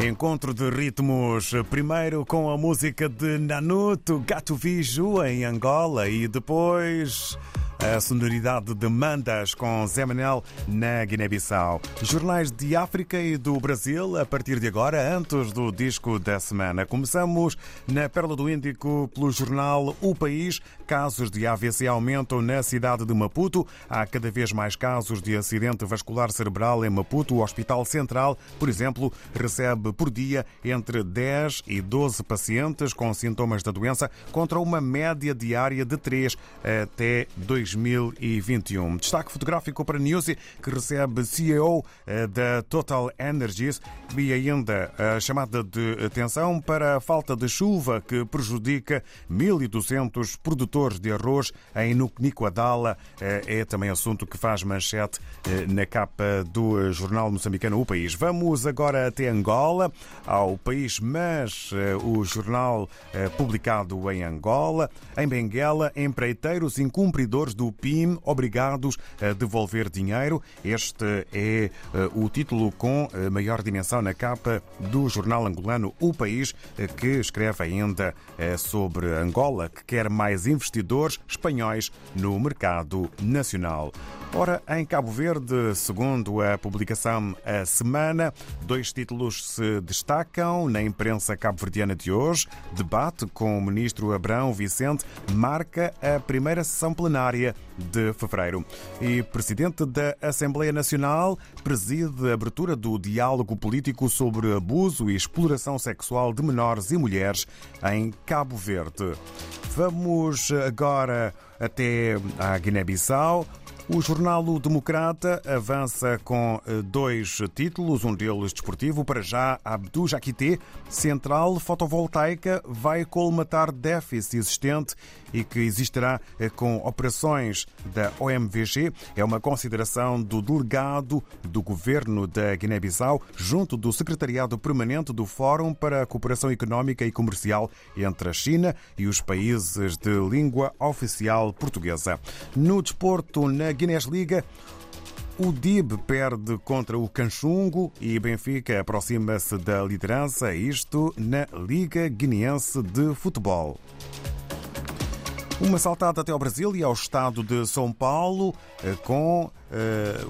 Encontro de ritmos, primeiro com a música de Nanuto, Gato Viju em Angola e depois a sonoridade de Mandas com Zé Manel na Guiné-Bissau. Jornais de África e do Brasil a partir de agora, antes do disco da semana. Começamos na Pérola do Índico pelo jornal O País. Casos de AVC aumentam na cidade de Maputo. Há cada vez mais casos de acidente vascular cerebral em Maputo. O Hospital Central, por exemplo, recebe por dia entre 10 e 12 pacientes com sintomas da doença, contra uma média diária de 3 até 2 2021. Destaque fotográfico para Newsy, que recebe CEO eh, da Total Energies e ainda a chamada de atenção para a falta de chuva que prejudica 1.200 produtores de arroz em Nicoadala. Eh, é também assunto que faz manchete eh, na capa do jornal moçambicano O País. Vamos agora até Angola, ao país, mas o jornal publicado em Angola, em Benguela, empreiteiros incumpridores do PIM obrigados a devolver dinheiro. Este é eh, o título com eh, maior dimensão na capa do jornal angolano O País, eh, que escreve ainda sobre Angola, que quer mais investidores espanhóis no mercado nacional. Ora, em Cabo Verde, segundo a publicação A Semana, dois títulos se destacam na imprensa cabo-verdiana de hoje. Debate com o ministro Abrão Vicente marca a primeira sessão plenária de fevereiro. E presidente da Assembleia Nacional preside a abertura do diálogo político sobre abuso e exploração sexual de menores e mulheres em Cabo Verde. Vamos agora até a Guiné-Bissau. O jornal O Democrata avança com eh, dois títulos, um deles desportivo. Para já, Abdu Jaquité, central fotovoltaica, vai colmatar déficit existente e que existirá eh, com operações da OMVG. É uma consideração do delegado do governo da Guiné-Bissau, junto do secretariado permanente do Fórum para a Cooperação Económica e Comercial entre a China e os países de língua oficial portuguesa. No desporto, na Guinness-Liga, o DIB perde contra o Canchungo e Benfica aproxima-se da liderança, isto na Liga Guineense de Futebol. Uma saltada até ao Brasil e ao estado de São Paulo, eh, com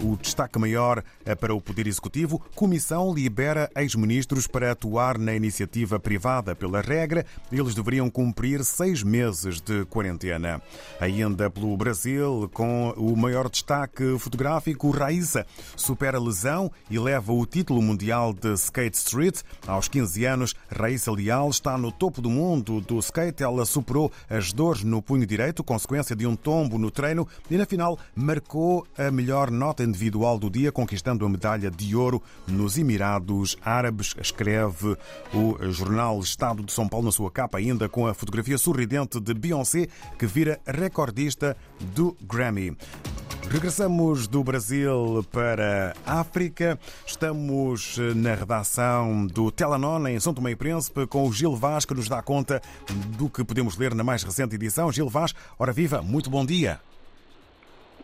o destaque maior uh, para o Poder Executivo. Comissão libera ex-ministros para atuar na iniciativa privada. Pela regra, eles deveriam cumprir seis meses de quarentena. Ainda pelo Brasil, com o maior destaque fotográfico, Raíssa supera lesão e leva o título mundial de Skate Street. Aos 15 anos, Raíssa Leal está no topo do mundo do skate. Ela superou as dores no punho direito, consequência de um tombo no treino, e na final marcou a melhor melhor nota individual do dia, conquistando a medalha de ouro nos Emirados Árabes, escreve o jornal Estado de São Paulo na sua capa, ainda com a fotografia sorridente de Beyoncé, que vira recordista do Grammy. Regressamos do Brasil para a África. Estamos na redação do Telanon, em São Tomé e Príncipe, com o Gil Vaz, que nos dá conta do que podemos ler na mais recente edição. Gil Vaz, ora viva, muito bom dia.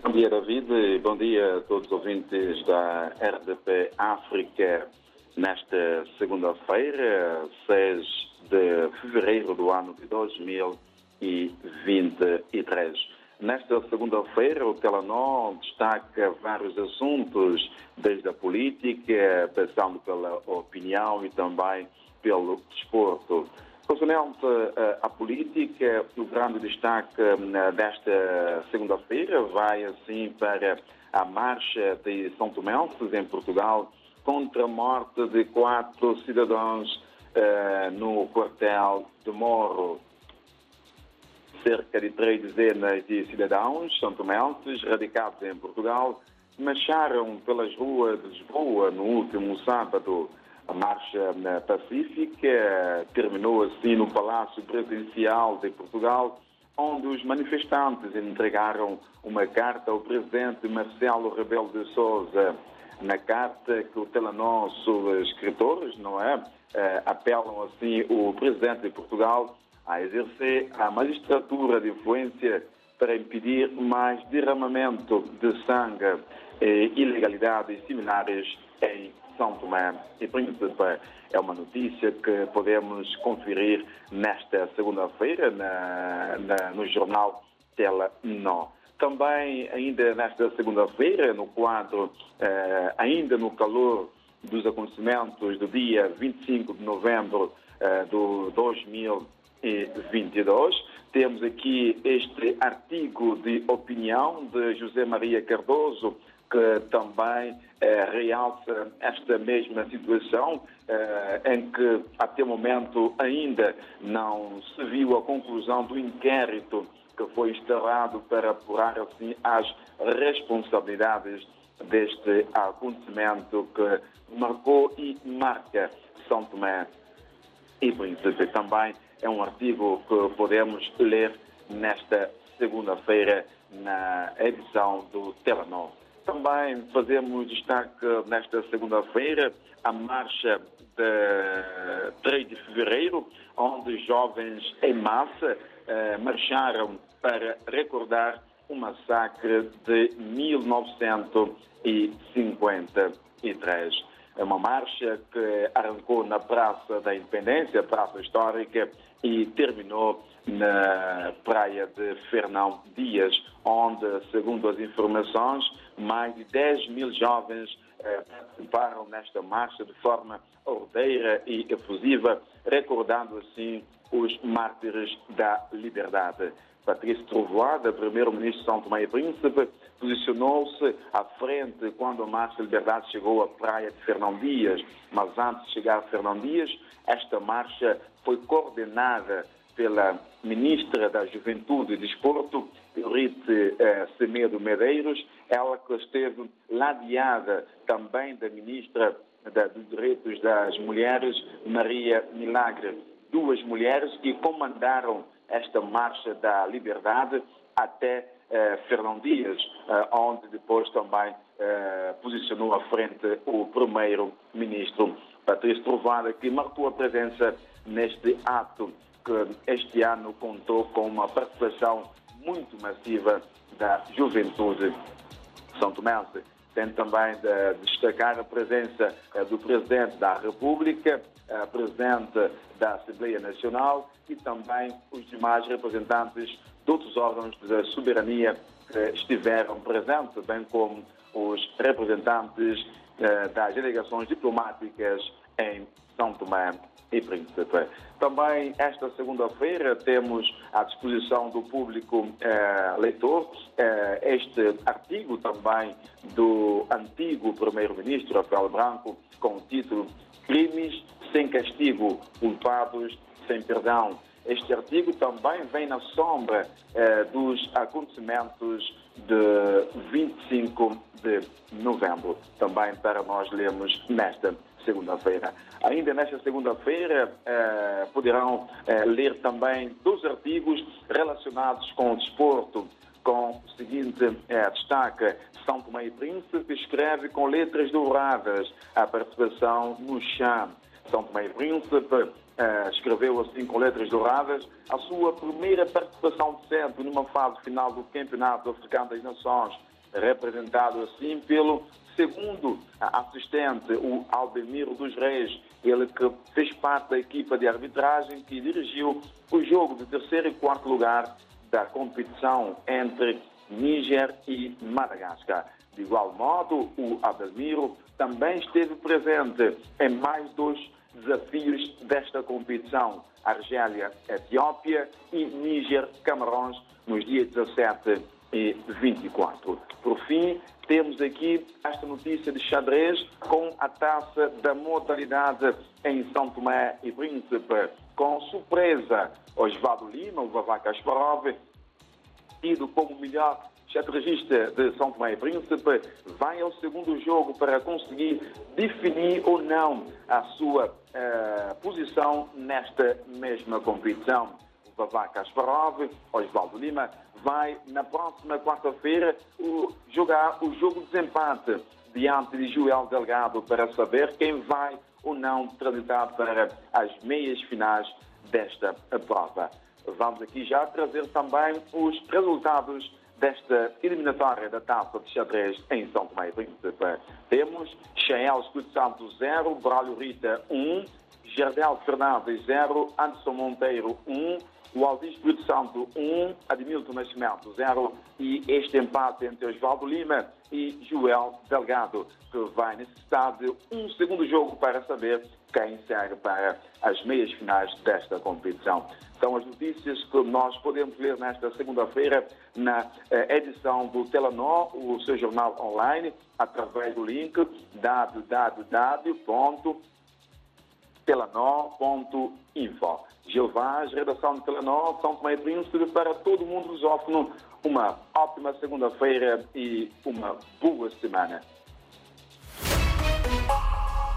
Bom dia, David, bom dia a todos os ouvintes da RDP África nesta segunda-feira, 6 de fevereiro do ano de 2023. Nesta segunda-feira, o Telenor destaca vários assuntos, desde a política, passando pela opinião e também pelo desporto. Concernente à política, o grande destaque eh, desta segunda-feira vai assim para a marcha de São Tomenses em Portugal contra a morte de quatro cidadãos uh, no quartel de Morro. Cerca de três dezenas de cidadãos são tomenses radicados em Portugal marcharam pelas ruas de Lisboa no último sábado a marcha pacífica terminou assim no Palácio Presidencial de Portugal, onde os manifestantes entregaram uma carta ao presidente Marcelo Rebelo de Sousa. Na carta que o Telenor, os escritores, não é? Eh, apelam assim o presidente de Portugal a exercer a magistratura de influência para impedir mais derramamento de sangue e ilegalidades similares em São Tomé e Príncipe. É uma notícia que podemos conferir nesta segunda-feira no jornal Tela Nó. Também, ainda nesta segunda-feira, no quadro, eh, ainda no calor dos acontecimentos do dia 25 de novembro eh, do 2022, temos aqui este artigo de opinião de José Maria Cardoso, que também eh, realça esta mesma situação, eh, em que até o momento ainda não se viu a conclusão do inquérito que foi instalado para apurar assim as responsabilidades deste acontecimento que marcou e marca São Tomé e Príncipe. Também é um artigo que podemos ler nesta segunda-feira na edição do Telenor. Também fazemos destaque nesta segunda-feira a marcha de 3 de fevereiro, onde jovens em massa eh, marcharam para recordar o massacre de 1953. É uma marcha que arrancou na Praça da Independência, Praça Histórica, e terminou na praia de Fernão Dias, onde, segundo as informações, mais de 10 mil jovens eh, participaram nesta marcha de forma ordeira e efusiva, recordando assim os mártires da liberdade. Patrício Trovoada, primeiro-ministro de São Tomé e Príncipe, posicionou-se à frente quando a Marcha de Liberdade chegou à praia de Fernão Dias. Mas antes de chegar a Fernão Dias, esta marcha foi coordenada pela ministra da Juventude e Desporto, Rite eh, Semedo Medeiros, ela que esteve ladeada também da ministra da, dos Direitos das Mulheres, Maria Milagre. Duas mulheres que comandaram esta marcha da liberdade até eh, Fernão Dias, eh, onde depois também eh, posicionou à frente o primeiro-ministro Patrício Trovada, que marcou a presença neste ato que este ano contou com uma participação muito massiva da juventude são tomense. Tem também de destacar a presença eh, do Presidente da República, a Presidente da Assembleia Nacional e também os demais representantes de outros órgãos da soberania que estiveram presentes, bem como os representantes eh, das delegações diplomáticas em São Tomé e Príncipe. Também esta segunda-feira temos à disposição do público eh, leitor eh, este artigo também do antigo primeiro-ministro Rafael Branco com o título Crimes sem castigo, culpados sem perdão. Este artigo também vem na sombra eh, dos acontecimentos de 25 de novembro. Também para nós lermos nesta segunda-feira. Ainda nesta segunda-feira eh, poderão eh, ler também dois artigos relacionados com o desporto, com o seguinte eh, destaque. São Tomé e Príncipe escreve com letras douradas a participação no chá. São Tomé e Príncipe eh, escreveu assim com letras douradas a sua primeira participação de sempre numa fase final do Campeonato Africano das Nações, representado assim pelo segundo assistente, o Albemiro dos Reis, ele que fez parte da equipa de arbitragem que dirigiu o jogo de terceiro e quarto lugar da competição entre Níger e Madagascar. De igual modo, o Albemiro também esteve presente em mais dois desafios desta competição: Argélia, Etiópia e Níger, Camarões, nos dias 17 e 24. Por fim, temos aqui esta notícia de xadrez com a taça da modalidade em São Tomé e Príncipe. Com surpresa, Osvaldo Lima, o Vavá Kasparov, tido como melhor xadrezista de São Tomé e Príncipe, vai ao segundo jogo para conseguir definir ou não a sua uh, posição nesta mesma competição. Vavá Kasparov, Osvaldo Lima, vai, na próxima quarta-feira, jogar o jogo de desempate diante de Joel Delgado para saber quem vai ou não transitar para as meias finais desta prova. Vamos aqui já trazer também os resultados desta eliminatória da taça de xadrez em São Tomé e Príncipe. Temos Chael Escudo Santo 0, Braulio Rita 1, um, Jardel Fernandes 0, Anderson Monteiro 1, um, o Aldir Espírito Santo 1, um, Admilton Nascimento 0 e este empate entre Osvaldo Lima e Joel Delgado, que vai necessitar de um segundo jogo para saber quem segue para as meias finais desta competição. São as notícias que nós podemos ler nesta segunda-feira na eh, edição do Telenor, o seu jornal online, através do link www.telenor.info. Gilvaz, redação de Telenor, São Tomé e Príncipe, para todo mundo lusófono, uma ótima segunda-feira e uma boa semana.